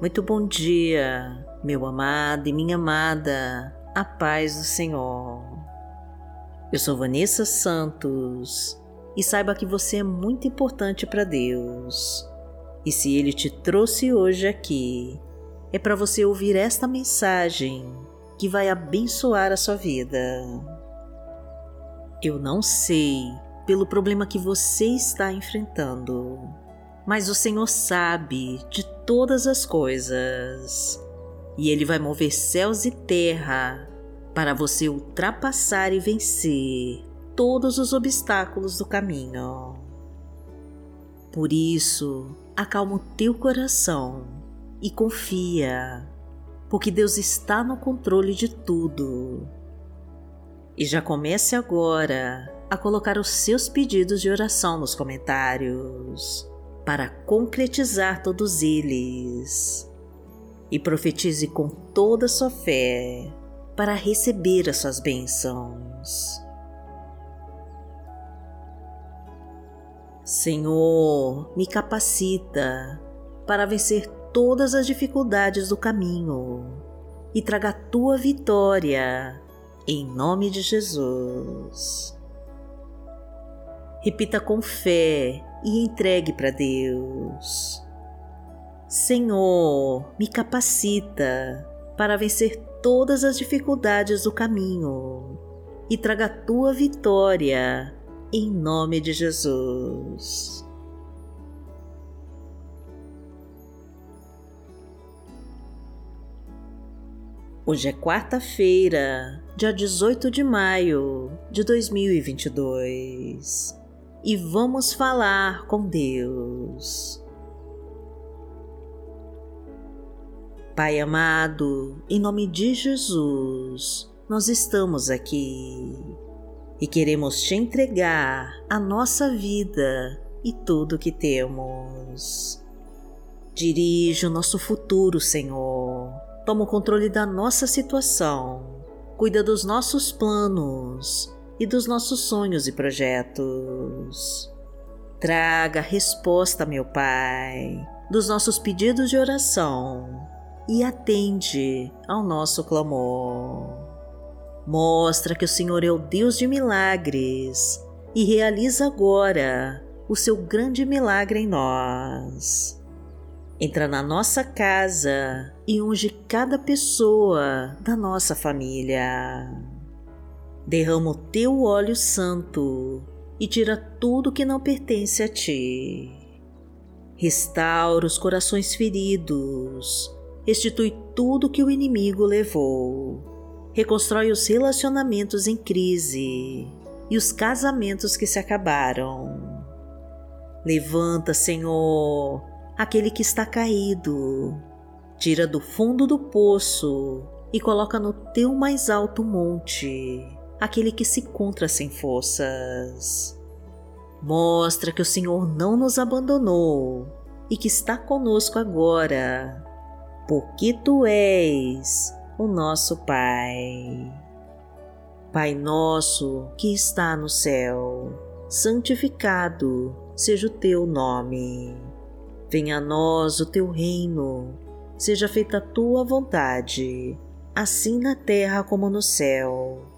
Muito bom dia, meu amado e minha amada, a paz do Senhor. Eu sou Vanessa Santos e saiba que você é muito importante para Deus. E se Ele te trouxe hoje aqui, é para você ouvir esta mensagem que vai abençoar a sua vida. Eu não sei pelo problema que você está enfrentando mas o Senhor sabe de todas as coisas. E Ele vai mover céus e terra para você ultrapassar e vencer todos os obstáculos do caminho. Por isso, acalma o teu coração e confia, porque Deus está no controle de tudo. E já comece agora a colocar os seus pedidos de oração nos comentários para concretizar todos eles. E profetize com toda a sua fé para receber as suas bênçãos. Senhor, me capacita para vencer todas as dificuldades do caminho e traga a tua vitória, em nome de Jesus. Repita com fé e entregue para Deus. Senhor, me capacita para vencer todas as dificuldades do caminho e traga a tua vitória em nome de Jesus. Hoje é quarta-feira, dia 18 de maio de 2022 e vamos falar com Deus. Pai amado, em nome de Jesus, nós estamos aqui e queremos te entregar a nossa vida e tudo que temos. Dirige o nosso futuro, Senhor. Toma o controle da nossa situação. Cuida dos nossos planos e dos nossos sonhos e projetos. Traga resposta, meu Pai, dos nossos pedidos de oração e atende ao nosso clamor. Mostra que o Senhor é o Deus de milagres e realiza agora o seu grande milagre em nós. Entra na nossa casa e unge cada pessoa da nossa família derrama o teu óleo santo e tira tudo que não pertence a ti. Restaura os corações feridos, restitui tudo que o inimigo levou, reconstrói os relacionamentos em crise e os casamentos que se acabaram. Levanta, Senhor, aquele que está caído, tira do fundo do poço e coloca no teu mais alto monte aquele que se encontra sem forças. Mostra que o Senhor não nos abandonou e que está conosco agora, porque Tu és o nosso Pai. Pai nosso que está no céu, santificado seja o Teu nome. Venha a nós o Teu reino, seja feita a Tua vontade, assim na terra como no céu.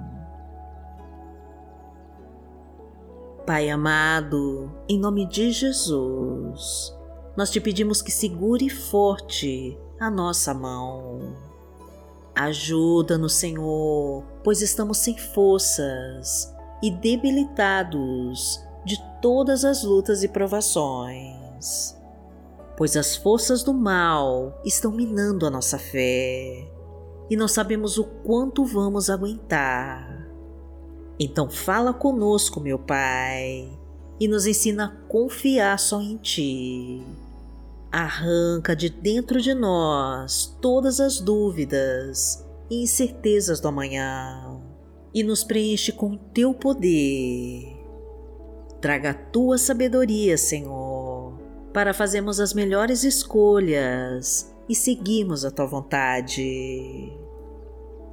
Pai amado, em nome de Jesus, nós te pedimos que segure forte a nossa mão. Ajuda-nos, Senhor, pois estamos sem forças e debilitados de todas as lutas e provações. Pois as forças do mal estão minando a nossa fé e não sabemos o quanto vamos aguentar. Então fala conosco, meu Pai, e nos ensina a confiar só em Ti. Arranca de dentro de nós todas as dúvidas e incertezas do amanhã e nos preenche com teu poder. Traga a tua sabedoria, Senhor, para fazermos as melhores escolhas e seguirmos a tua vontade.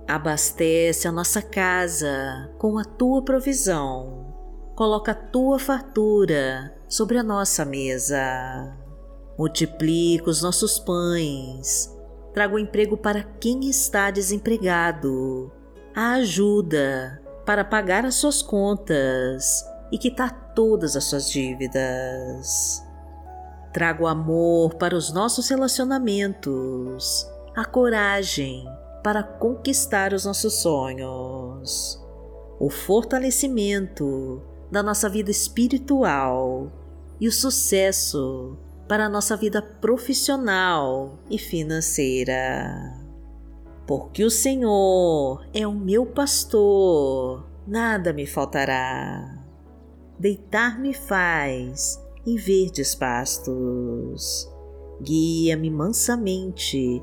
Abastece a nossa casa com a tua provisão. Coloca a tua fartura sobre a nossa mesa. Multiplica os nossos pães. Traga o emprego para quem está desempregado. A ajuda para pagar as suas contas e quitar todas as suas dívidas. Traga o amor para os nossos relacionamentos, a coragem para conquistar os nossos sonhos, o fortalecimento da nossa vida espiritual e o sucesso para a nossa vida profissional e financeira. Porque o Senhor é o meu pastor, nada me faltará. Deitar-me faz em verdes pastos. Guia-me mansamente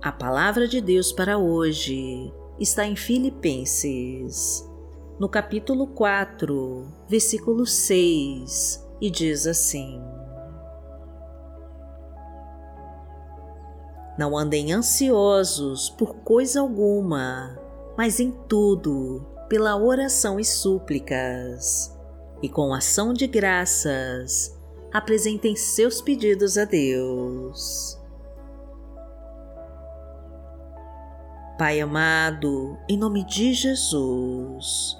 A palavra de Deus para hoje está em Filipenses, no capítulo 4, versículo 6, e diz assim: Não andem ansiosos por coisa alguma, mas em tudo, pela oração e súplicas, e com ação de graças, apresentem seus pedidos a Deus. Pai amado, em nome de Jesus,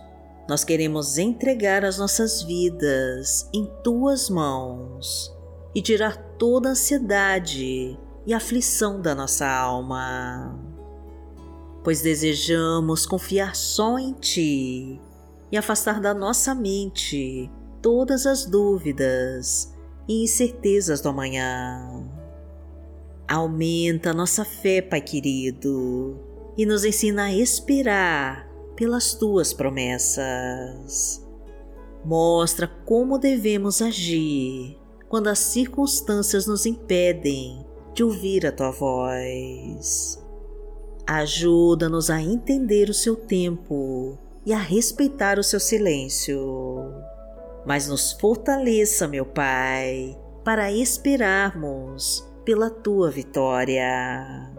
nós queremos entregar as nossas vidas em tuas mãos e tirar toda a ansiedade e aflição da nossa alma, pois desejamos confiar só em Ti e afastar da nossa mente todas as dúvidas e incertezas do amanhã. Aumenta nossa fé, Pai querido e nos ensina a esperar pelas tuas promessas. Mostra como devemos agir quando as circunstâncias nos impedem de ouvir a tua voz. Ajuda-nos a entender o seu tempo e a respeitar o seu silêncio. Mas nos fortaleça, meu Pai, para esperarmos pela tua vitória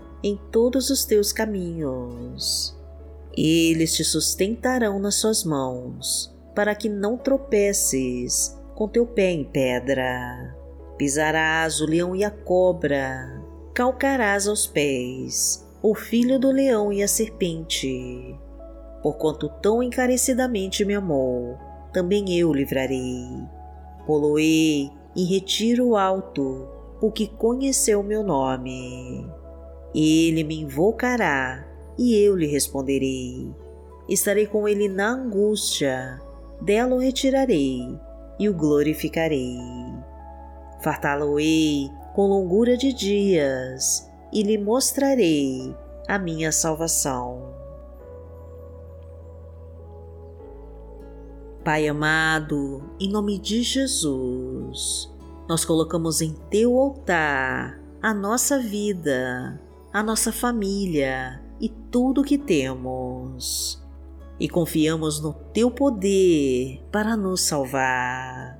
em todos os teus caminhos. Eles te sustentarão nas suas mãos, para que não tropeces com teu pé em pedra. Pisarás o leão e a cobra, calcarás aos pés o filho do leão e a serpente. Porquanto tão encarecidamente me amou, também eu livrarei. Poloei em retiro alto, porque conheceu meu nome. Ele me invocará e eu lhe responderei. Estarei com ele na angústia, dela o retirarei e o glorificarei. Fartá-lo-ei com longura de dias e lhe mostrarei a minha salvação. Pai amado, em nome de Jesus, nós colocamos em teu altar a nossa vida, a nossa família e tudo o que temos. E confiamos no teu poder para nos salvar.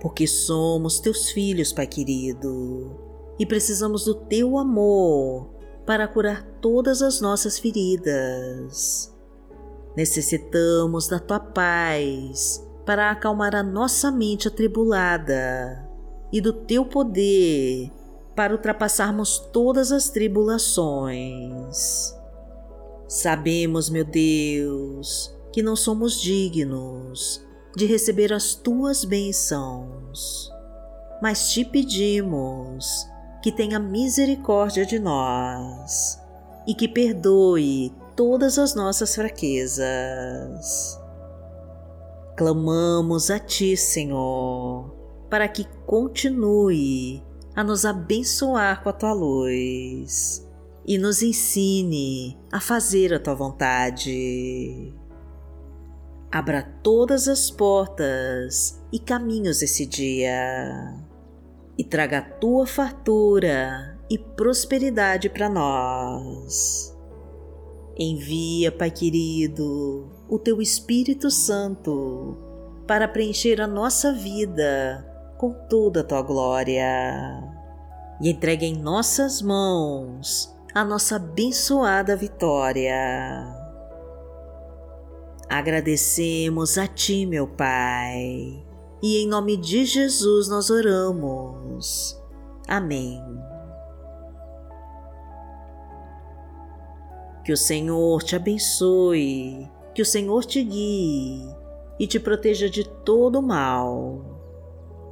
Porque somos teus filhos, Pai querido, e precisamos do teu amor para curar todas as nossas feridas. Necessitamos da tua paz para acalmar a nossa mente atribulada e do teu poder para ultrapassarmos todas as tribulações. Sabemos, meu Deus, que não somos dignos de receber as tuas bênçãos, mas te pedimos que tenha misericórdia de nós e que perdoe todas as nossas fraquezas. Clamamos a Ti, Senhor, para que continue a nos abençoar com a Tua luz e nos ensine a fazer a Tua vontade. Abra todas as portas e caminhos esse dia e traga a Tua fartura e prosperidade para nós Envia, Pai querido, o teu Espírito Santo para preencher a nossa vida com toda a tua glória e entregue em nossas mãos a nossa abençoada vitória. Agradecemos a Ti, meu Pai, e em nome de Jesus nós oramos. Amém. Que o Senhor te abençoe, que o Senhor te guie e te proteja de todo mal.